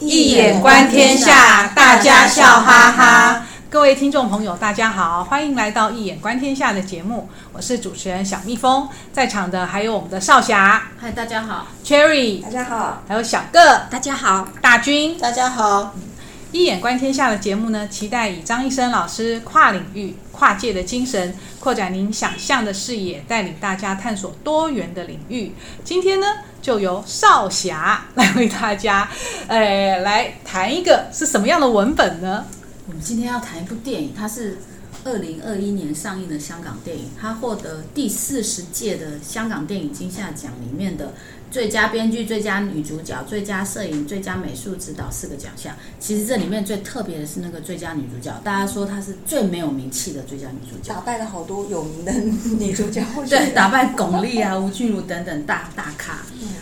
易眼观天下，大家笑哈哈。各位听众朋友，大家好，欢迎来到《一眼观天下》的节目，我是主持人小蜜蜂，在场的还有我们的少侠，嗨，大家好，Cherry，大家好，还有小个，大家好，大军，大家好。一眼观天下的节目呢，期待以张医生老师跨领域、跨界的精神，扩展您想象的视野，带领大家探索多元的领域。今天呢，就由少侠 来为大家，呃，来谈一个是什么样的文本呢？我们今天要谈一部电影，它是二零二一年上映的香港电影，它获得第四十届的香港电影金像奖里面的。最佳编剧、最佳女主角、最佳摄影、最佳美术指导四个奖项。其实这里面最特别的是那个最佳女主角，大家说她是最没有名气的最佳女主角，打败了好多有名的女主角。对，打败巩俐啊、吴君如等等大大咖。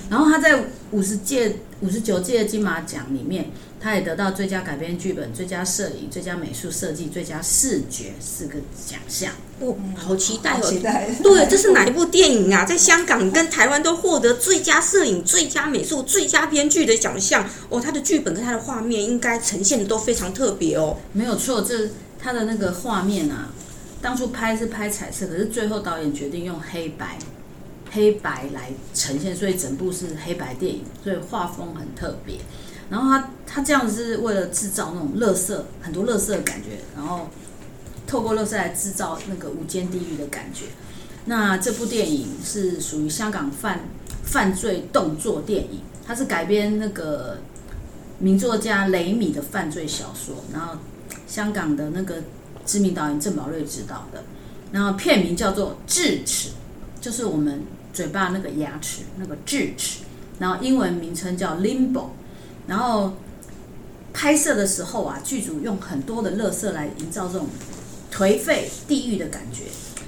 然后她在五十届、五十九届金马奖里面。他也得到最佳改编剧本、最佳摄影、最佳美术设计、最佳视觉四个奖项。哦，好期待哦！期待。对，这是哪一部电影啊？在香港跟台湾都获得最佳摄影、最佳美术、最佳编剧的奖项。哦，他的剧本跟他的画面应该呈现的都非常特别哦。没有错，这他的那个画面啊，当初拍是拍彩色，可是最后导演决定用黑白，黑白来呈现，所以整部是黑白电影，所以画风很特别。然后他他这样子是为了制造那种乐色，很多乐色的感觉，然后透过乐色来制造那个无间地狱的感觉。那这部电影是属于香港犯犯罪动作电影，它是改编那个名作家雷米的犯罪小说，然后香港的那个知名导演郑宝瑞执导的。然后片名叫做《智齿》，就是我们嘴巴那个牙齿那个智齿，然后英文名称叫 Limbo。然后拍摄的时候啊，剧组用很多的乐色来营造这种颓废地狱的感觉，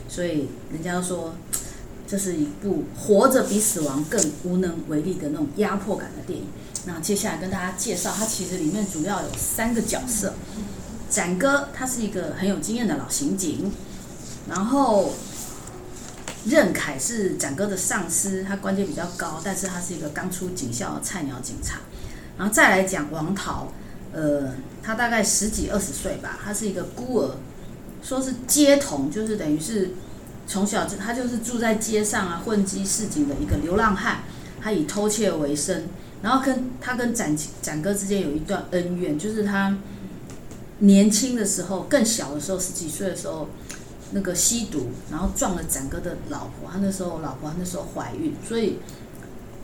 所以人家说这是一部活着比死亡更无能为力的那种压迫感的电影。那接下来跟大家介绍，它其实里面主要有三个角色。展哥他是一个很有经验的老刑警，然后任凯是展哥的上司，他官阶比较高，但是他是一个刚出警校的菜鸟警察。然后再来讲王桃，呃，他大概十几二十岁吧，他是一个孤儿，说是街童，就是等于是从小就他就是住在街上啊，混迹市井的一个流浪汉，他以偷窃为生。然后跟他跟展展哥之间有一段恩怨，就是他年轻的时候，更小的时候，十几岁的时候，那个吸毒，然后撞了展哥的老婆，他那时候老婆他那时候怀孕，所以。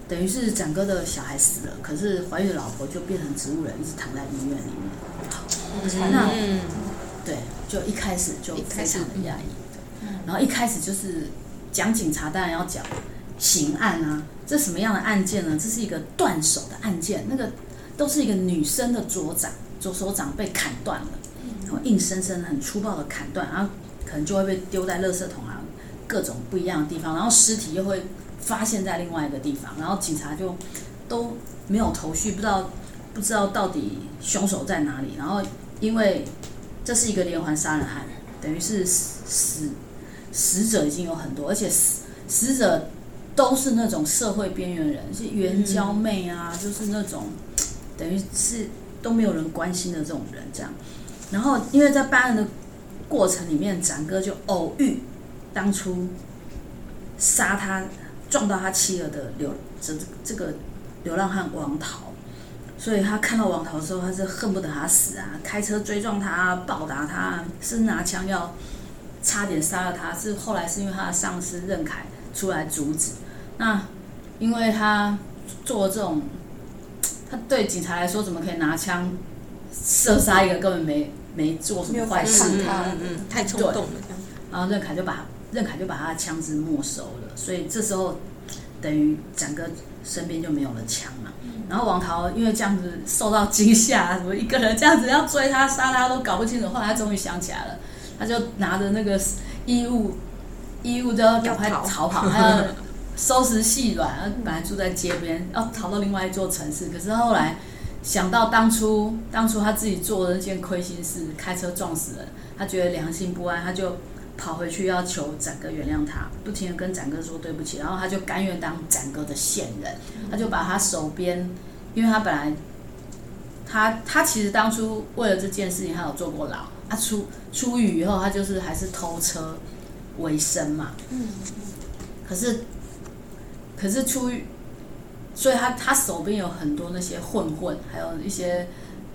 等于是展哥的小孩死了，可是怀孕的老婆就变成植物人，一直躺在医院里面。嗯、那对，就一开始就非常的压抑。然后一开始就是讲警察，当然要讲刑案啊，这什么样的案件呢？这是一个断手的案件，那个都是一个女生的左掌，左手掌被砍断了，然后硬生生很粗暴的砍断，然后可能就会被丢在垃圾桶啊，各种不一样的地方，然后尸体又会。发现在另外一个地方，然后警察就都没有头绪，不知道不知道到底凶手在哪里。然后因为这是一个连环杀人案，等于是死死者已经有很多，而且死死者都是那种社会边缘人，是援交妹啊，就是那种等于是都没有人关心的这种人这样。然后因为在办案的过程里面，展哥就偶遇当初杀他。撞到他妻儿的流这这个流浪汉王桃，所以他看到王桃的时候，他是恨不得他死啊，开车追撞他，暴打他，是拿枪要差点杀了他。是后来是因为他的上司任凯出来阻止。那因为他做这种，他对警察来说，怎么可以拿枪射杀一个根本没没做什么坏事？嗯，太冲动了。然后任凯就把。任凯就把他的枪支没收了，所以这时候等于展哥身边就没有了枪嘛。然后王桃因为这样子受到惊吓，什么一个人这样子要追他杀他都搞不清楚。后来他终于想起来了，他就拿着那个衣物，衣物就要赶快逃跑，他要收拾细软。本来住在街边，要逃到另外一座城市，可是后来想到当初当初他自己做的那件亏心事，开车撞死人，他觉得良心不安，他就。跑回去要求展哥原谅他，不停的跟展哥说对不起，然后他就甘愿当展哥的线人，他就把他手边，因为他本来他他其实当初为了这件事情，他有坐过牢。他出出狱以后，他就是还是偷车为生嘛。嗯。可是，可是出狱，所以他他手边有很多那些混混，还有一些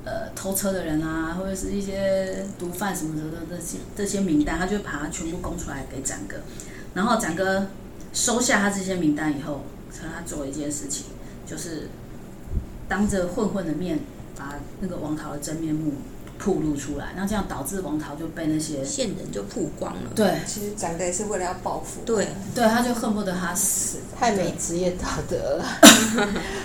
呃偷车的人啊，或者是一些毒贩什么的的这些这些名单，他就把它全部供出来给展哥。然后展哥收下他这些名单以后，他做一件事情，就是当着混混的面，把那个王桃的真面目暴露出来，那这样导致王桃就被那些线人就曝光了。对，其实展哥也是为了要报复。对，对，他就恨不得他死，太没职业道德了。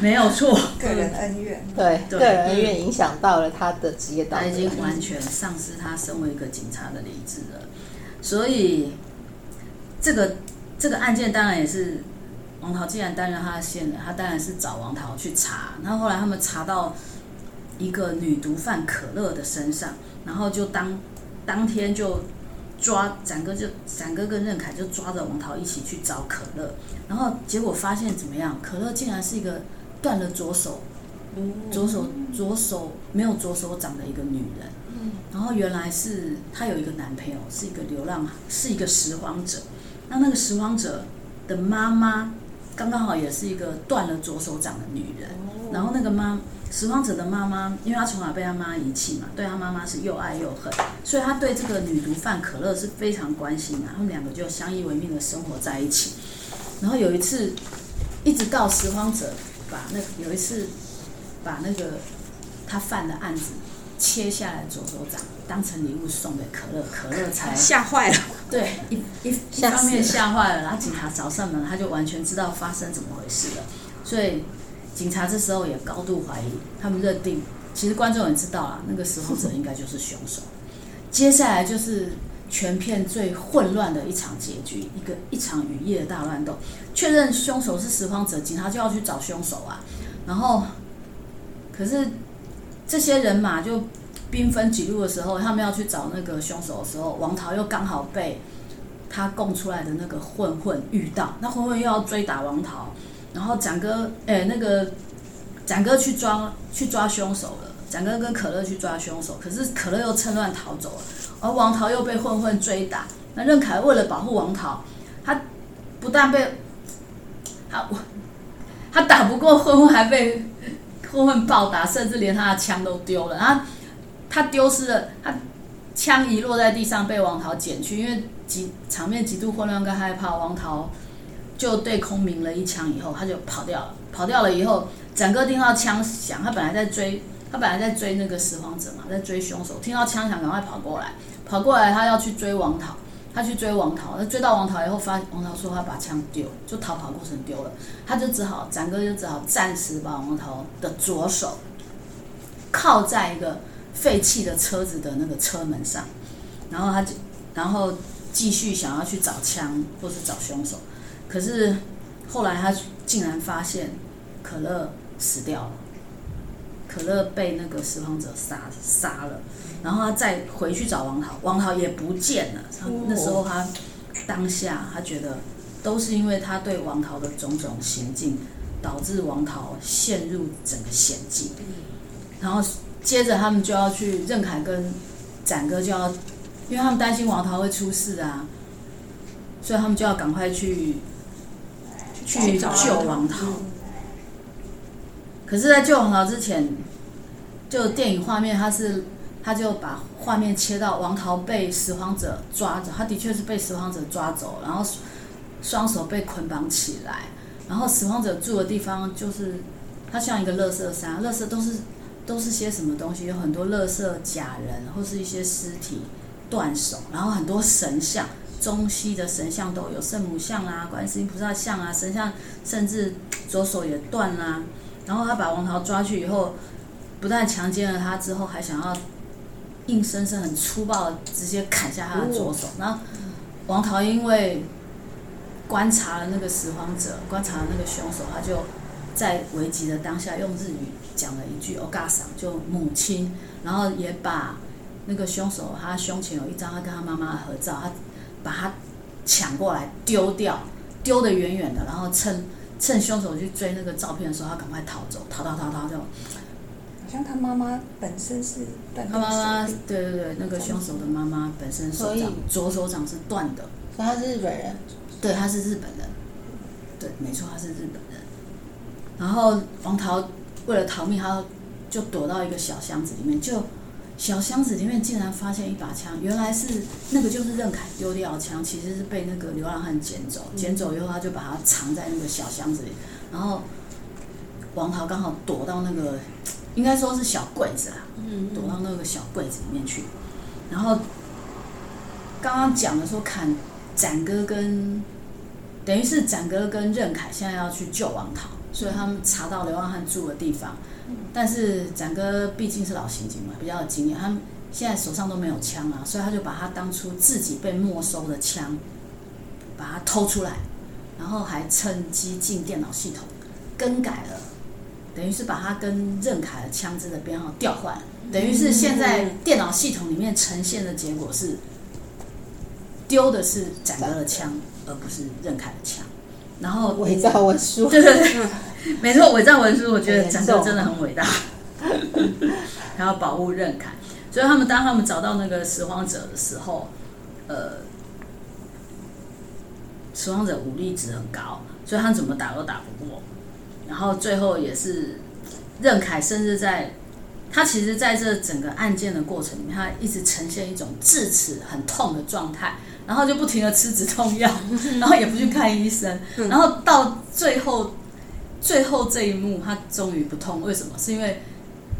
没有错，个人恩怨。对，个人恩怨影响到了他的职业道德。已经完全丧失他身为一个警察的理智了。所以，这个这个案件当然也是王桃既然担任他的线人，他当然是找王桃去查。然后后来他们查到。一个女毒贩可乐的身上，然后就当当天就抓展哥，就展哥跟任凯就抓着王桃一起去找可乐，然后结果发现怎么样？可乐竟然是一个断了左手，左手左手没有左手掌的一个女人，然后原来是她有一个男朋友，是一个流浪，是一个拾荒者。那那个拾荒者的妈妈刚刚好也是一个断了左手掌的女人，然后那个妈。拾荒者的妈妈，因为她从小被她妈遗弃嘛，对她妈妈是又爱又恨，所以她对这个女毒贩可乐是非常关心的。他们两个就相依为命的生活在一起。然后有一次，一直到拾荒者把那有一次把那个他犯的案子切下来左手掌当成礼物送给可乐，可乐才 吓坏了。对，一一一方面吓坏了，然后警察找上门，他就完全知道发生怎么回事了，所以。警察这时候也高度怀疑，他们认定，其实观众也知道了，那个拾荒者应该就是凶手。接下来就是全片最混乱的一场结局，一个一场雨夜的大乱斗。确认凶手是拾荒者，警察就要去找凶手啊。然后，可是这些人马就兵分几路的时候，他们要去找那个凶手的时候，王桃又刚好被他供出来的那个混混遇到，那混混又要追打王桃。然后展哥，哎，那个展哥去抓去抓凶手了。展哥跟可乐去抓凶手，可是可乐又趁乱逃走了。而王桃又被混混追打。那任凯为了保护王桃，他不但被他我他打不过混混，还被混混暴打，甚至连他的枪都丢了。然后他丢失了，他枪一落在地上，被王桃捡去。因为极场面极度混乱跟害怕，王桃。就对空鸣了一枪以后，他就跑掉了。跑掉了以后，展哥听到枪响，他本来在追，他本来在追那个拾荒者嘛，在追凶手。听到枪响，赶快跑过来，跑过来，他要去追王桃，他去追王桃。他追到王桃以后，发王桃说他把枪丢，就逃跑过程丢了，他就只好展哥就只好暂时把王桃的左手靠在一个废弃的车子的那个车门上，然后他就然后继续想要去找枪或是找凶手。可是后来他竟然发现可乐死掉了，可乐被那个拾荒者杀杀了，然后他再回去找王桃，王桃也不见了。那时候他当下他觉得都是因为他对王桃的种种行径，导致王桃陷入整个险境。然后接着他们就要去任凯跟展哥就要，因为他们担心王涛会出事啊，所以他们就要赶快去。去救王桃，可是，在救王涛之前，就电影画面，他是他就把画面切到王涛被拾荒者抓走，他的确是被拾荒者抓走，然后双手被捆绑起来，然后拾荒者住的地方就是，他像一个垃圾山，垃圾都是都是些什么东西，有很多乐色假人或是一些尸体断手，然后很多神像。中西的神像都有，圣母像啊，观世音菩萨像啊，神像甚至左手也断啦、啊。然后他把王桃抓去以后，不但强奸了他，之后还想要硬生生、很粗暴的直接砍下他的左手。然后王桃因为观察了那个拾荒者，观察了那个凶手，他就在危急的当下用日语讲了一句“お母さん”，就母亲。然后也把那个凶手，他胸前有一张他跟他妈妈的合照，他。把他抢过来丢掉，丢得远远的，然后趁趁凶手去追那个照片的时候，他赶快逃走，逃逃逃逃就。好像他妈 妈妈本身是断他妈妈手臂，对对对，那个凶手的妈妈本身手所以掌左手掌是断的，所以他是日本人，对，他是日本人，对，没错，他是日本人。然后王桃 为了逃命，他就躲到一个小箱子里面，就小箱子里面竟然发现一把枪，原来是那个就是任凯丢掉的枪，其实是被那个流浪汉捡走，捡走以后他就把它藏在那个小箱子里，然后王涛刚好躲到那个应该说是小柜子啦，躲到那个小柜子里面去，然后刚刚讲的说砍展哥跟等于是展哥跟任凯现在要去救王桃，所以他们查到流浪汉住的地方，但是展哥毕竟是老刑警嘛，比较有经验，他现在手上都没有枪啊，所以他就把他当初自己被没收的枪把它偷出来，然后还趁机进电脑系统更改了，等于是把他跟任凯的枪支的编号调换，等于是现在电脑系统里面呈现的结果是丢的是展哥的枪，而不是任凯的枪，然后伪造文书。对对对，没错，伪造文书，我觉得展哥真的很伟大，还要保护任凯，所以他们当他们找到那个拾荒者的时候，呃，拾荒者武力值很高，所以他怎么打都打不过，然后最后也是任凯甚至在。他其实在这整个案件的过程里面，他一直呈现一种智齿很痛的状态，然后就不停的吃止痛药，然后也不去看医生，然后到最后，最后这一幕他终于不痛，为什么？是因为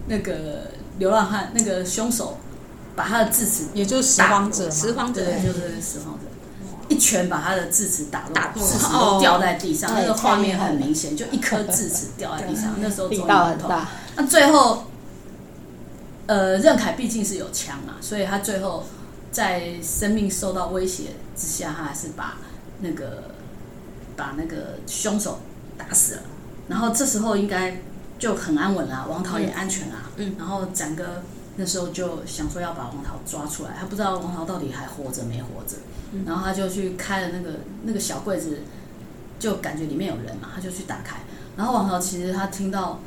那个流浪汉那个凶手把他的智齿，也就是拾荒者嘛，拾荒者对，就是拾荒者，一拳把他的智齿打落，打破智齿都掉在地上，哦。那个画面很明显，就一颗智齿掉在地上，那时候终于力不痛。道很大，那最后。呃，任凯毕竟是有枪嘛，所以他最后在生命受到威胁之下，他还是把那个把那个凶手打死了。然后这时候应该就很安稳啦，王桃也安全啦。嗯。然后展哥那时候就想说要把王桃抓出来，他不知道王桃到底还活着没活着。嗯。然后他就去开了那个那个小柜子，就感觉里面有人嘛，他就去打开。然后王桃其实他听到。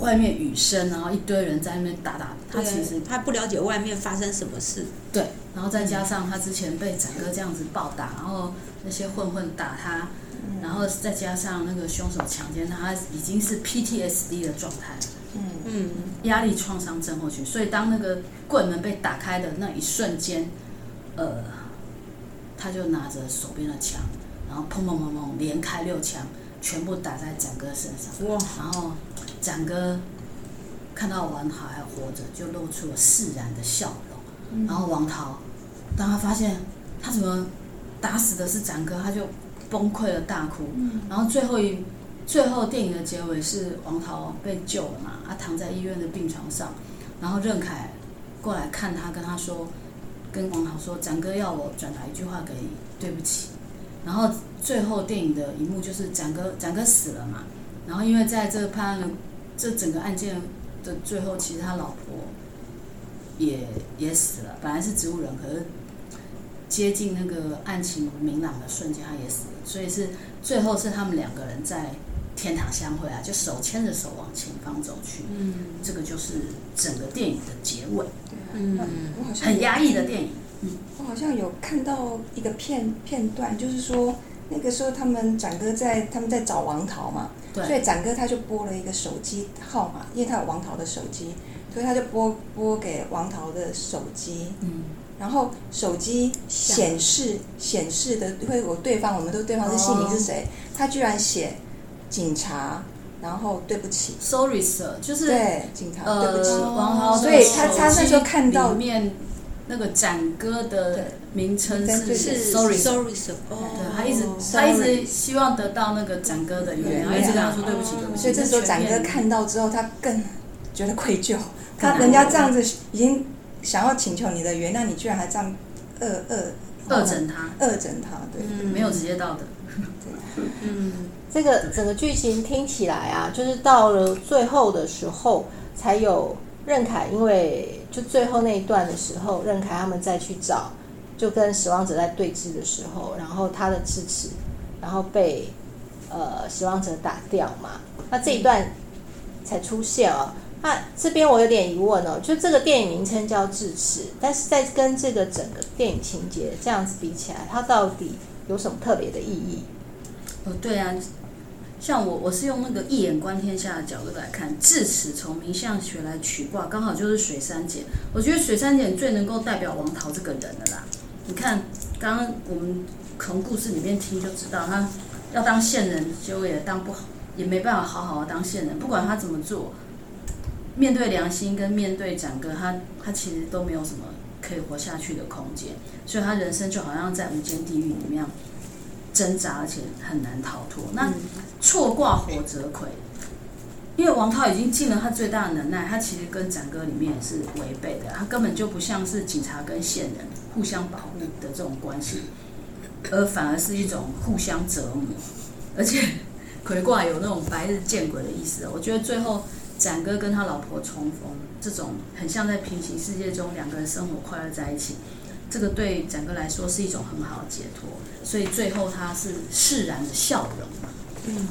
外面雨声，然后一堆人在那边打打，他其实他不了解外面发生什么事。对，然后再加上他之前被展哥这样子暴打，然后那些混混打他，然后再加上那个凶手强奸他，他已经是 PTSD 的状态了。嗯嗯，压力创伤症候群。所以当那个柜门被打开的那一瞬间，呃，他就拿着手边的枪，然后砰砰砰砰连开六枪，全部打在展哥身上。哇！然后。展哥看到王桃还活着，就露出了释然的笑容。嗯、然后王桃，当他发现他怎么打死的是展哥，他就崩溃了，大哭。嗯、然后最后一最后电影的结尾是王涛被救了嘛？他躺在医院的病床上，然后任凯过来看他，跟他说，跟王涛说，展哥要我转达一句话给你，对不起。然后最后电影的一幕就是展哥展哥死了嘛？然后因为在这个判案的。这整个案件的最后，其实他老婆也也死了。本来是植物人，可是接近那个案情明朗的瞬间，他也死了。所以是最后是他们两个人在天堂相会啊，就手牵着手往前方走去。嗯，这个就是整个电影的结尾。嗯，很压抑的电影。嗯，我好像有看到一个片片段，就是说那个时候他们展哥在他们在找王桃嘛。对所以展哥他就拨了一个手机号码，因为他有王桃的手机，所以他就拨拨给王桃的手机。嗯，然后手机显示显示的会有对方，我们都对方是姓名是谁？哦、他居然写警察，然后对不起，sorry sir，就是对警察，对不起，呃、王桃。所以他他那时候看到面。那个展哥的名称是是 sorry sorry sir，对，他一直他一直希望得到那个展哥的原谅，一直跟他说对不起对不起。所以这时候展哥看到之后，他更觉得愧疚，他人家这样子已经想要请求你的原谅，你居然还这样恶恶恶整他，恶整他，对，没有职业道德。嗯，这个整个剧情听起来啊，就是到了最后的时候才有任凯，因为。就最后那一段的时候，任凯他们再去找，就跟死亡者在对峙的时候，然后他的智齿，然后被呃死亡者打掉嘛，那这一段才出现哦。那这边我有点疑问哦，就这个电影名称叫《智齿》，但是在跟这个整个电影情节这样子比起来，它到底有什么特别的意义？哦，对啊，像我我是用那个一眼观天下的角度来看，智齿从名相学来取卦，刚好就是水三姐。我觉得水三姐最能够代表王桃这个人了啦。你看，刚刚我们从故事里面听就知道，他要当线人，结果也当不好，也没办法好好的当线人。不管他怎么做，面对良心跟面对展哥，他他其实都没有什么可以活下去的空间，所以他人生就好像在无间地狱里面挣扎，而且很难逃脱。那错挂火泽葵，因为王涛已经尽了他最大的能耐，他其实跟展哥里面也是违背的，他根本就不像是警察跟线人互相保护的这种关系，而反而是一种互相折磨。而且葵卦有那种白日见鬼的意思，我觉得最后。展哥跟他老婆重逢，这种很像在平行世界中两个人生活快乐在一起，这个对整个来说是一种很好的解脱，所以最后他是释然的笑容。嗯，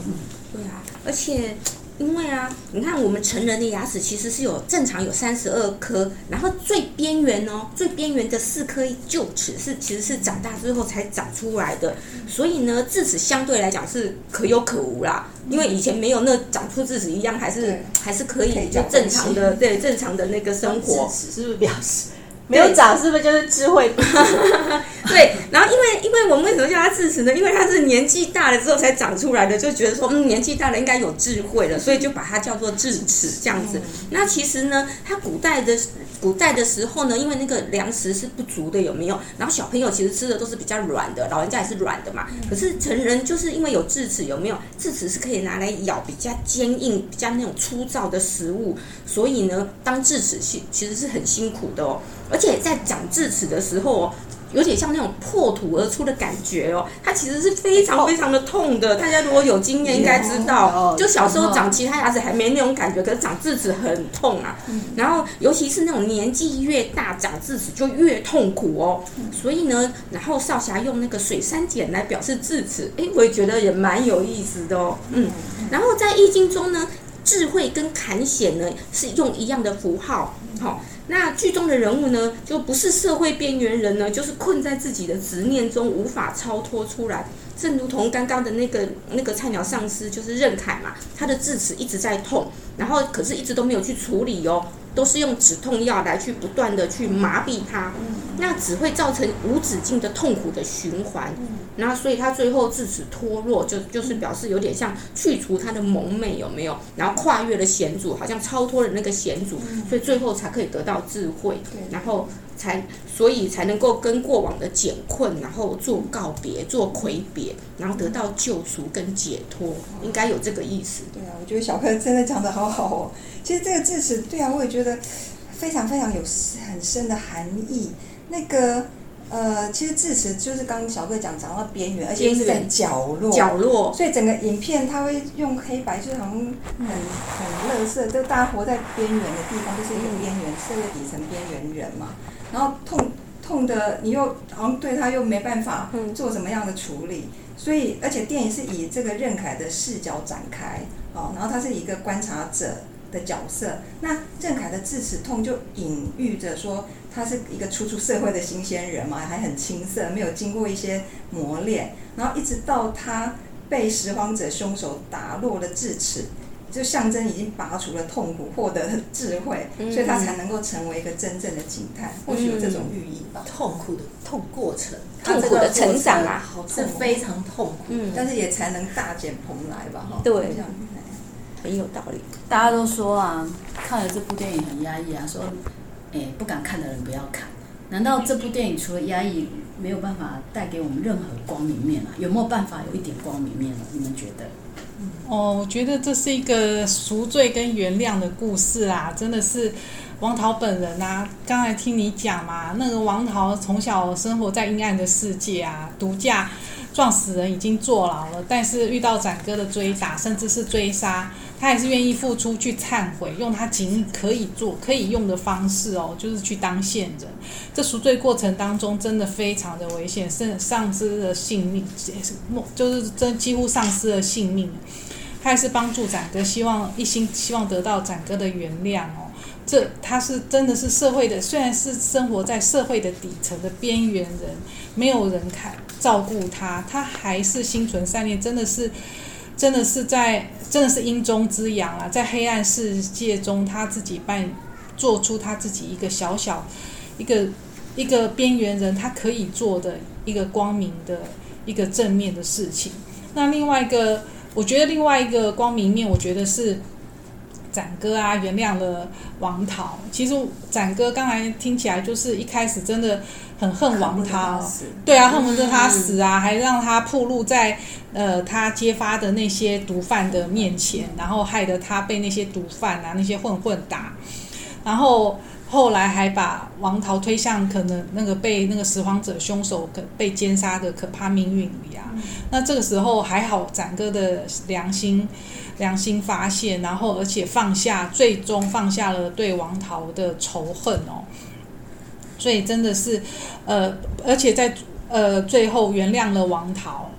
对啊，而且。因为啊，你看我们成人的牙齿其实是有正常有三十二颗，然后最边缘哦，最边缘的四颗臼齿是其实是长大之后才长出来的，所以呢，智齿相对来讲是可有可无啦。因为以前没有那长出智齿一样，还是还是可以就正常的对正常的那个生活，智齿是不是表示？没有长是不是就是智慧？对，然后因为因为我们为什么叫它智齿呢？因为它是年纪大了之后才长出来的，就觉得说嗯年纪大了应该有智慧了，所以就把它叫做智齿这样子。那其实呢，它古代的古代的时候呢，因为那个粮食是不足的，有没有？然后小朋友其实吃的都是比较软的，老人家也是软的嘛。可是成人就是因为有智齿，有没有？智齿是可以拿来咬比较坚硬、比较那种粗糙的食物，所以呢，当智齿其其实是很辛苦的哦。而且在长智齿的时候哦，有点像那种破土而出的感觉哦，它其实是非常非常的痛的。大家如果有经验，应该知道，就小时候长其他牙齿还没那种感觉，可是长智齿很痛啊。然后尤其是那种年纪越大，长智齿就越痛苦哦。所以呢，然后少侠用那个水山简来表示智齿，哎，我也觉得也蛮有意思的哦。嗯，然后在易经中呢，智慧跟坎险呢是用一样的符号，好。那剧中的人物呢，就不是社会边缘人呢，就是困在自己的执念中无法超脱出来。正如同刚刚的那个那个菜鸟上司，就是任凯嘛，他的智齿一直在痛，然后可是一直都没有去处理哦，都是用止痛药来去不断的去麻痹他，那只会造成无止境的痛苦的循环。然后所以他最后智齿脱落，就就是表示有点像去除他的蒙昧有没有？然后跨越了险阻，好像超脱了那个险阻，所以最后才可以得到智慧，然后。才所以才能够跟过往的艰困，然后做告别，做魁别，然后得到救赎跟解脱，应该有这个意思。对啊，我觉得小柯真的讲的好好哦。其实这个智齿，对啊，我也觉得非常非常有很深的含义。那个呃，其实智齿就是刚刚小哥讲讲到边缘，而且是在角落，角落。所以整个影片他会用黑白，就好像很很乐色，就大家活在边缘的地方，就是一个边缘社会底层边缘人嘛。然后痛痛的，你又好像对他又没办法做什么样的处理，所以而且电影是以这个任凯的视角展开，哦，然后他是一个观察者的角色。那郑凯的智齿痛就隐喻着说，他是一个初出社会的新鲜人嘛，还很青涩，没有经过一些磨练，然后一直到他被拾荒者凶手打落了智齿。就象征已经拔除了痛苦，获得了智慧，嗯、所以他才能够成为一个真正的警探。或许有这种寓意吧。痛苦的痛过程，痛苦的成长啊，是非常痛苦，嗯，但是也才能大展蓬莱吧？哈，对，很有道理。大家都说啊，看了这部电影很压抑啊，说，哎，不敢看的人不要看。难道这部电影除了压抑，没有办法带给我们任何光明面啊？有没有办法有一点光明面呢？你们觉得？哦，我觉得这是一个赎罪跟原谅的故事啊，真的是王桃本人啊。刚才听你讲嘛，那个王桃从小生活在阴暗的世界啊，毒驾撞死人已经坐牢了，但是遇到展哥的追打，甚至是追杀，他还是愿意付出去忏悔，用他仅可以做、可以用的方式哦，就是去当线人。这赎罪过程当中真的非常的危险，甚丧失了性命，就是真几乎丧失了性命。他还是帮助展哥，希望一心希望得到展哥的原谅哦。这他是真的是社会的，虽然是生活在社会的底层的边缘人，没有人看照顾他，他还是心存善念，真的是，真的是在真的是阴中之阳啊，在黑暗世界中，他自己扮做出他自己一个小小一个一个边缘人他可以做的一个光明的一个正面的事情。那另外一个，我觉得另外一个光明面，我觉得是。展哥啊，原谅了王涛。其实展哥刚才听起来就是一开始真的很恨王涛，对啊，恨不得他死啊，还让他暴露在呃他揭发的那些毒贩的面前，然后害得他被那些毒贩啊那些混混打，然后后来还把王桃推向可能那个被那个拾荒者凶手可被奸杀的可怕命运里啊。那这个时候还好，展哥的良心。良心发现，然后而且放下，最终放下了对王桃的仇恨哦。所以真的是，呃，而且在呃最后原谅了王桃。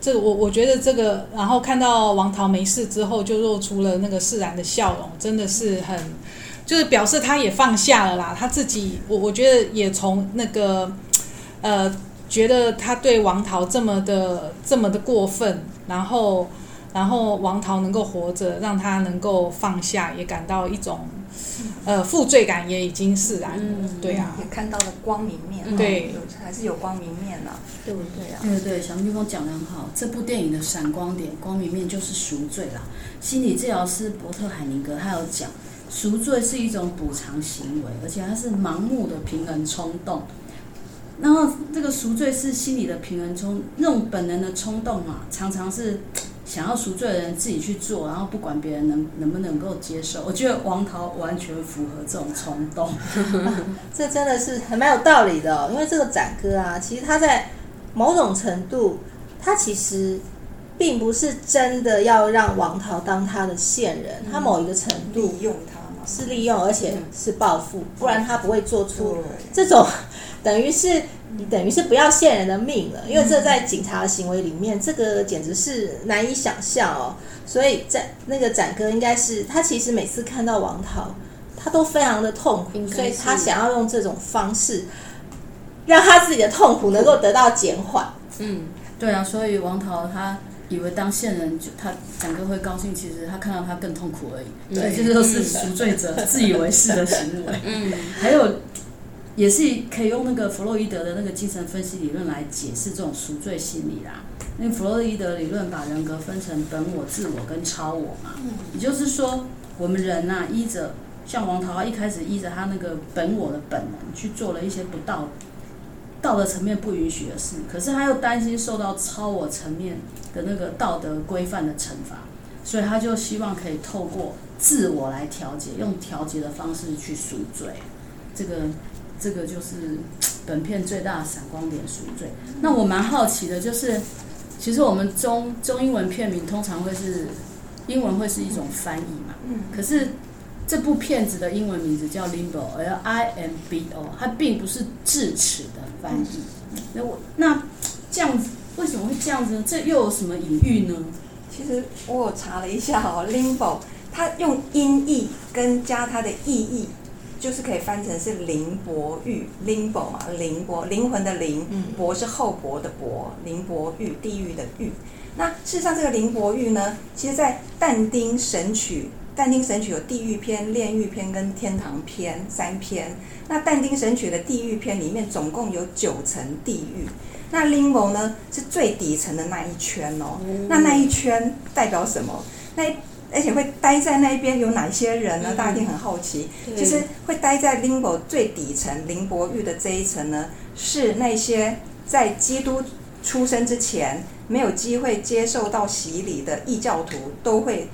这我我觉得这个，然后看到王桃没事之后，就露出了那个释然的笑容，真的是很，就是表示他也放下了啦。他自己，我我觉得也从那个，呃，觉得他对王桃这么的这么的过分，然后。然后王桃能够活着，让他能够放下，也感到一种，呃，负罪感也已经释然了，嗯、对啊，也看到了光明面，对，还是有光明面啊，对不对啊？对对，小蜜蜂讲的很好，这部电影的闪光点、光明面就是赎罪啦。心理治疗师伯特海宁格他有讲，赎罪是一种补偿行为，而且它是盲目的平衡冲动。然后这个赎罪是心理的平衡冲，那种本能的冲动啊，常常是。想要赎罪的人自己去做，然后不管别人能能不能够接受。我觉得王桃完全符合这种冲动，这真的是还蛮有道理的哦。因为这个展哥啊，其实他在某种程度，他其实并不是真的要让王桃当他的线人，他某一个程度利用他嘛，是利用，而且是报复，不然他不会做出这种等于是。你等于是不要线人的命了，因为这在警察的行为里面，这个简直是难以想象哦。所以在那个展哥应该是他其实每次看到王桃，他都非常的痛苦，所以他想要用这种方式让他自己的痛苦能够得到减缓。嗯，对啊，所以王桃他以为当线人就他展哥会高兴，其实他看到他更痛苦而已。对，这些都是赎罪者 自以为是的行为。嗯，还有。也是可以用那个弗洛伊德的那个精神分析理论来解释这种赎罪心理啦。因为弗洛伊德理论把人格分成本我、自我跟超我嘛。也就是说，我们人呐、啊，依着像王桃花一开始依着他那个本我的本能去做了一些不道道德层面不允许的事，可是他又担心受到超我层面的那个道德规范的惩罚，所以他就希望可以透过自我来调节，用调节的方式去赎罪。这个。这个就是本片最大的闪光点，赎罪。那我蛮好奇的，就是其实我们中中英文片名通常会是英文会是一种翻译嘛，可是这部片子的英文名字叫 Limbo，L I M B O，它并不是智齿的翻译。那我那这样子为什么会这样子呢？这又有什么隐喻呢？其实我有查了一下哦，Limbo，它用音译跟加它的意义。就是可以翻成是灵薄狱，limbo 嘛，灵薄灵魂的灵，薄是厚薄的薄，灵薄狱地狱的狱。那事实上，这个灵薄狱呢，其实在但丁神曲，但丁神曲有地狱篇、炼狱篇跟天堂篇三篇。那但丁神曲的地狱篇里面总共有九层地狱，那 limbo 呢是最底层的那一圈哦。那那一圈代表什么？那而且会待在那边有哪些人呢？大家一定很好奇。其实会待在 limbo 最底层灵薄狱的这一层呢，是那些在基督出生之前没有机会接受到洗礼的异教徒，都会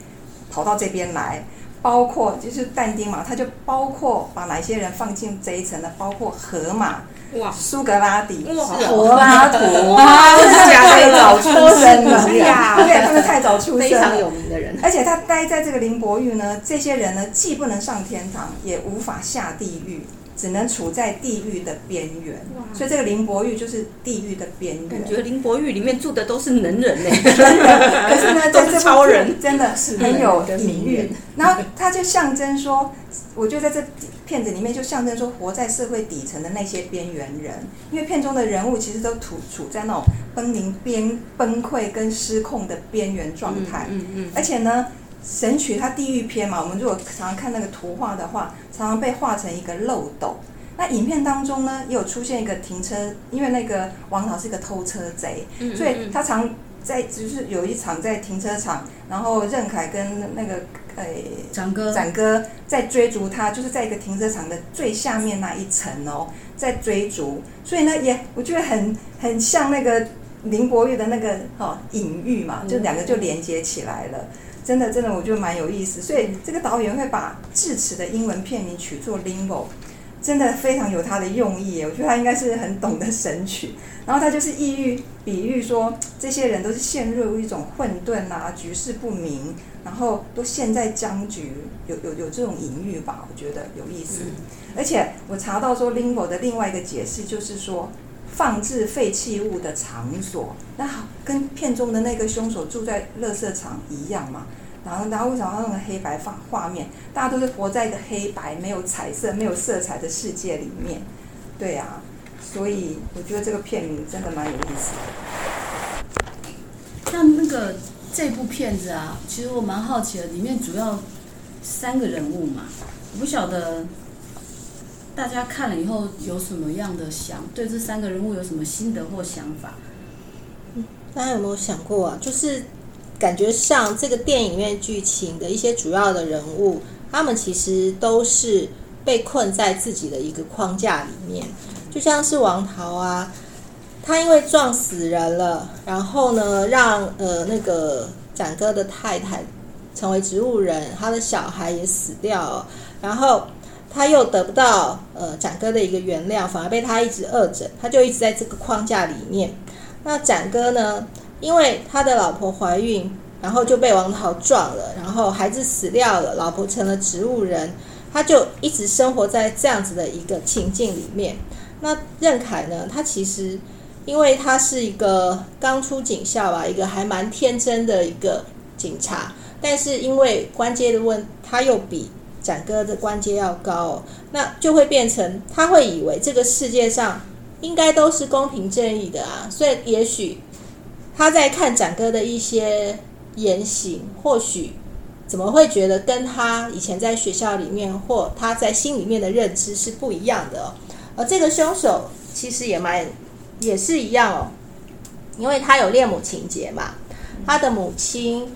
跑到这边来。包括就是但丁嘛，他就包括把哪些人放进这一层呢？包括荷马。哇，苏格拉底，柏拉图，哇，这是太早 出生了呀！对，他们太早出生，非常有名的人。而且他待在这个林伯玉呢，这些人呢，既不能上天堂，也无法下地狱。只能处在地狱的边缘，所以这个林伯玉就是地狱的边缘。感觉林伯玉里面住的都是能人呢，可是呢，在这部超人真的是很有隐喻。然后他就象征说，我觉得在这片子里面就象征说，活在社会底层的那些边缘人，因为片中的人物其实都处处在那种濒临边崩溃跟失控的边缘状态。嗯嗯。而且呢。神曲它地狱篇嘛，我们如果常常看那个图画的话，常常被画成一个漏斗。那影片当中呢，也有出现一个停车，因为那个王导是一个偷车贼，所以他常在就是有一场在停车场，然后任凯跟那个呃展哥展哥在追逐他，就是在一个停车场的最下面那一层哦，在追逐，所以呢也我觉得很很像那个林国玉的那个哦隐喻嘛，就两个就连接起来了。真的，真的，我觉得蛮有意思。所以这个导演会把智齿的英文片名取作 Limbo，真的非常有他的用意。我觉得他应该是很懂得神曲。然后他就是意喻、比喻说，这些人都是陷入一种混沌啊，局势不明，然后都陷在僵局，有有有这种隐喻吧？我觉得有意思。而且我查到说 Limbo 的另外一个解释就是说。放置废弃物的场所，那好，跟片中的那个凶手住在垃圾场一样嘛？然后，然后为什么要用黑白画画面？大家都是活在一个黑白、没有彩色、没有色彩的世界里面，对啊，所以我觉得这个片名真的蛮有意思的。像那个这部片子啊，其实我蛮好奇的，里面主要三个人物嘛，我不晓得。大家看了以后有什么样的想？对这三个人物有什么心得或想法？大家有没有想过啊？就是感觉像这个电影院剧情的一些主要的人物，他们其实都是被困在自己的一个框架里面。就像是王桃啊，他因为撞死人了，然后呢，让呃那个展哥的太太成为植物人，他的小孩也死掉了，然后。他又得不到呃展哥的一个原谅，反而被他一直恶整，他就一直在这个框架里面。那展哥呢，因为他的老婆怀孕，然后就被王涛撞了，然后孩子死掉了，老婆成了植物人，他就一直生活在这样子的一个情境里面。那任凯呢，他其实因为他是一个刚出警校吧，一个还蛮天真的一个警察，但是因为关阶的问，他又比。展哥的关节要高哦，那就会变成他会以为这个世界上应该都是公平正义的啊，所以也许他在看展哥的一些言行，或许怎么会觉得跟他以前在学校里面或他在心里面的认知是不一样的哦。而这个凶手其实也蛮也是一样哦，因为他有恋母情结嘛，他的母亲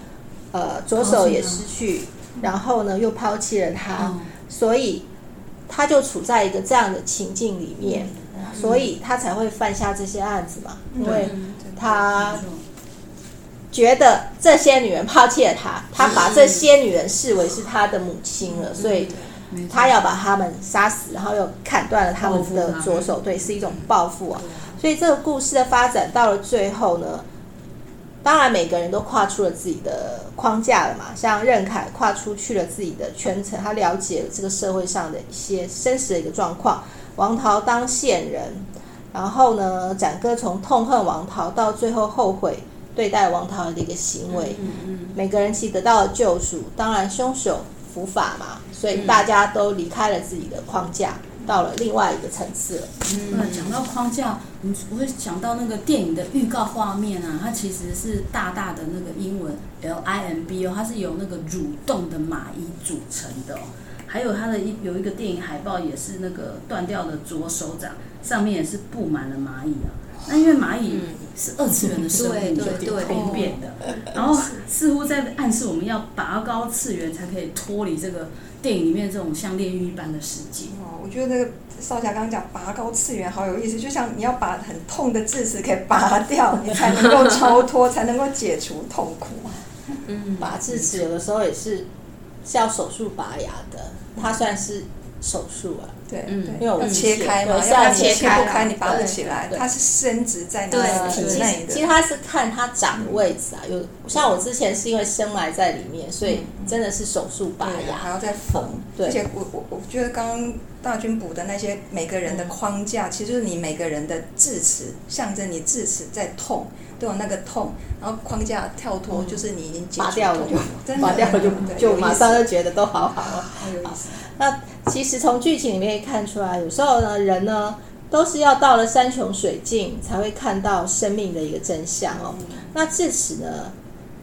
呃左手也失去。然后呢，又抛弃了他，嗯，所以他就处在一个这样的情境里面，嗯，所以他才会犯下这些案子嘛。嗯，因为他觉得这些女人抛弃了他，他把这些女人视为是他的母亲了，所以他要把他们杀死，然后又砍断了他们的左手，对，是一种报复啊。所以这个故事的发展到了最后呢，当然，每个人都跨出了自己的框架了嘛。像任凯跨出去了自己的圈层，他了解了这个社会上的一些真实的一个状况。王桃当线人，然后呢，展哥从痛恨王桃到最后后悔对待王桃的一个行为。嗯嗯。每个人其实得到了救赎，当然凶手伏法嘛，所以大家都离开了自己的框架。到了另外一个层次了。嗯，讲到框架，我会想到那个电影的预告画面啊，它其实是大大的那个英文 L I M B 哦，它是由那个蠕动的蚂蚁组成的哦。还有它的一有一个电影海报，也是那个断掉的左手掌，上面也是布满了蚂蚁啊。那因为蚂蚁是二次元的生物，就变变变的，然后似乎在暗示我们要拔高次元，才可以脱离这个。电影里面这种像炼狱一般的世界哦，我觉得那个少侠刚刚讲拔高次元好有意思，就像你要把很痛的智齿给拔掉，你才能够超脱，才能够解除痛苦。嗯，拔智齿有的时候也是是要手术拔牙的，它算是手术啊。对，嗯对，因为我切开嘛，对要切不切开开，你拔不起来。它是伸直在你对的对体内的。其实它是看它长的位置啊，有像我之前是因为生埋在里面，所以真的是手术拔牙，还。要再缝。对而且我我我觉得刚刚大军补的那些每个人的框架，其实就是你每个人的智齿，象征你智齿在痛，都有那个痛，然后框架跳脱，就是你已经 拔掉了就拔掉了就就马上就觉得都好好了。好有意思。那其实从剧情里面看出来，有时候呢，人呢都是要到了山穷水尽才会看到生命的一个真相哦。那至此呢，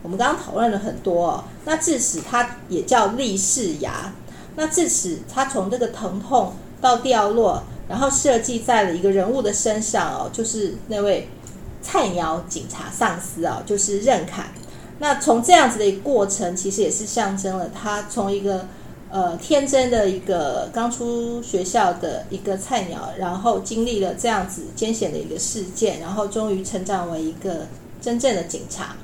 我们刚刚讨论了很多哦。那至此它也叫立式牙。那至此它从这个疼痛到掉落，然后设计在了一个人物的身上哦，就是那位菜鸟警察上司啊、就是任凯。那从这样子的一个过程，其实也是象征了他从一个。呃，天真的一个刚出学校的一个菜鸟，然后经历了这样子艰险的一个事件，然后终于成长为一个真正的警察。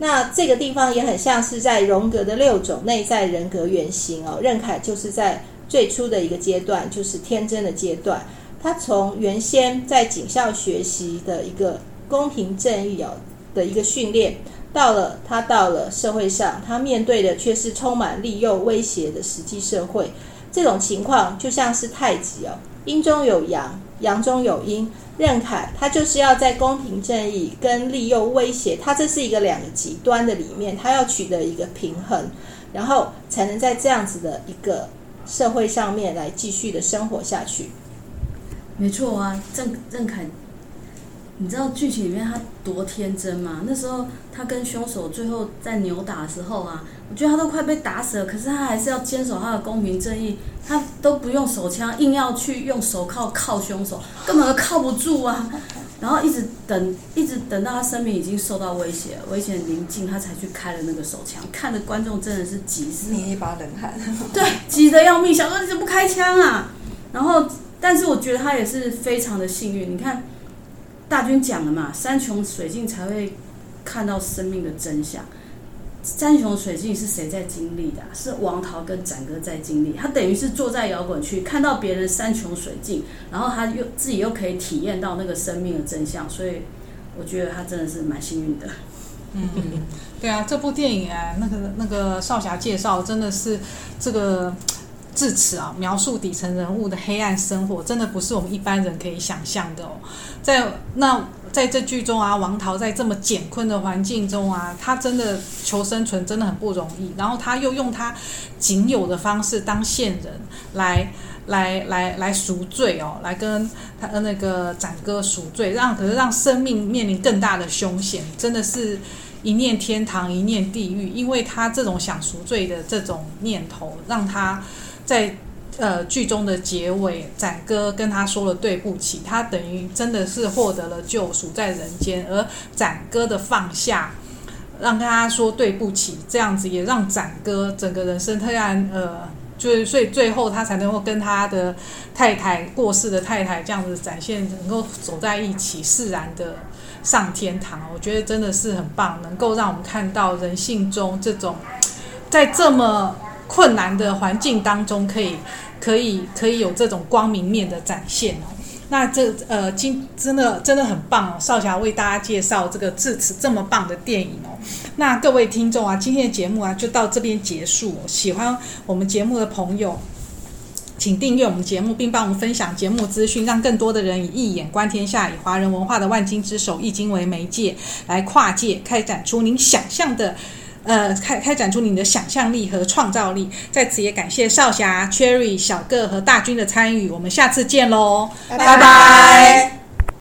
那这个地方也很像是在荣格的六种内在人格原型哦。任凯就是在最初的一个阶段，就是天真的阶段。他从原先在警校学习的一个公平正义哦的一个训练。到了，他到了社会上，他面对的却是充满利诱威胁的实际社会。这种情况就像是太极哦，阴中有阳，阳中有阴。任凯他就是要在公平正义跟利诱威胁，他这是一个两个极端的里面，他要取得一个平衡，然后才能在这样子的一个社会上面来继续的生活下去。没错啊，任任凯。你知道剧情里面他多天真吗？那时候他跟凶手最后在扭打的时候啊，我觉得他都快被打死了，可是他还是要坚守他的公平正义，他都不用手枪，硬要去用手铐铐凶手，根本都铐不住啊。然后一直等，一直等到他生命已经受到威胁，危险临近，他才去开了那个手枪。看的观众真的是急死，捏一把冷汗。对，急得要命，想说你怎么不开枪啊？然后，但是我觉得他也是非常的幸运，你看。大军讲了嘛，山穷水尽才会看到生命的真相。山穷水尽是谁在经历的？是王涛跟展哥在经历。他等于是坐在摇滚区，看到别人山穷水尽，然后他又自己又可以体验到那个生命的真相。所以我觉得他真的是蛮幸运的。嗯，对啊，这部电影啊，那个那个少侠介绍真的是这个。至此啊，描述底层人物的黑暗生活，真的不是我们一般人可以想象的哦。在那在这剧中啊，王桃在这么艰困的环境中啊，他真的求生存真的很不容易。然后他又用他仅有的方式当线人来来来来赎罪哦，来跟他那个展哥赎罪，让可是让生命面临更大的凶险，真的是一念天堂一念地狱。因为他这种想赎罪的这种念头，让他。在呃剧中的结尾，展哥跟他说了对不起，他等于真的是获得了救赎在人间，而展哥的放下，让他说对不起，这样子也让展哥整个人生突然呃，就是所以最后他才能够跟他的太太过世的太太这样子展现，能够走在一起，释然的上天堂。我觉得真的是很棒，能够让我们看到人性中这种在这么。困难的环境当中，可以可以可以有这种光明面的展现哦。那这呃，今真的真的很棒哦。少侠为大家介绍这个至此这么棒的电影哦。那各位听众啊，今天的节目啊就到这边结束。喜欢我们节目的朋友，请订阅我们节目，并帮我们分享节目资讯，让更多的人以一眼观天下，以华人文化的万金之首《易经》为媒介，来跨界开展出您想象的。呃，开开展出你的想象力和创造力，在此也感谢少侠、Cherry、小个和大军的参与，我们下次见喽，拜拜。拜拜。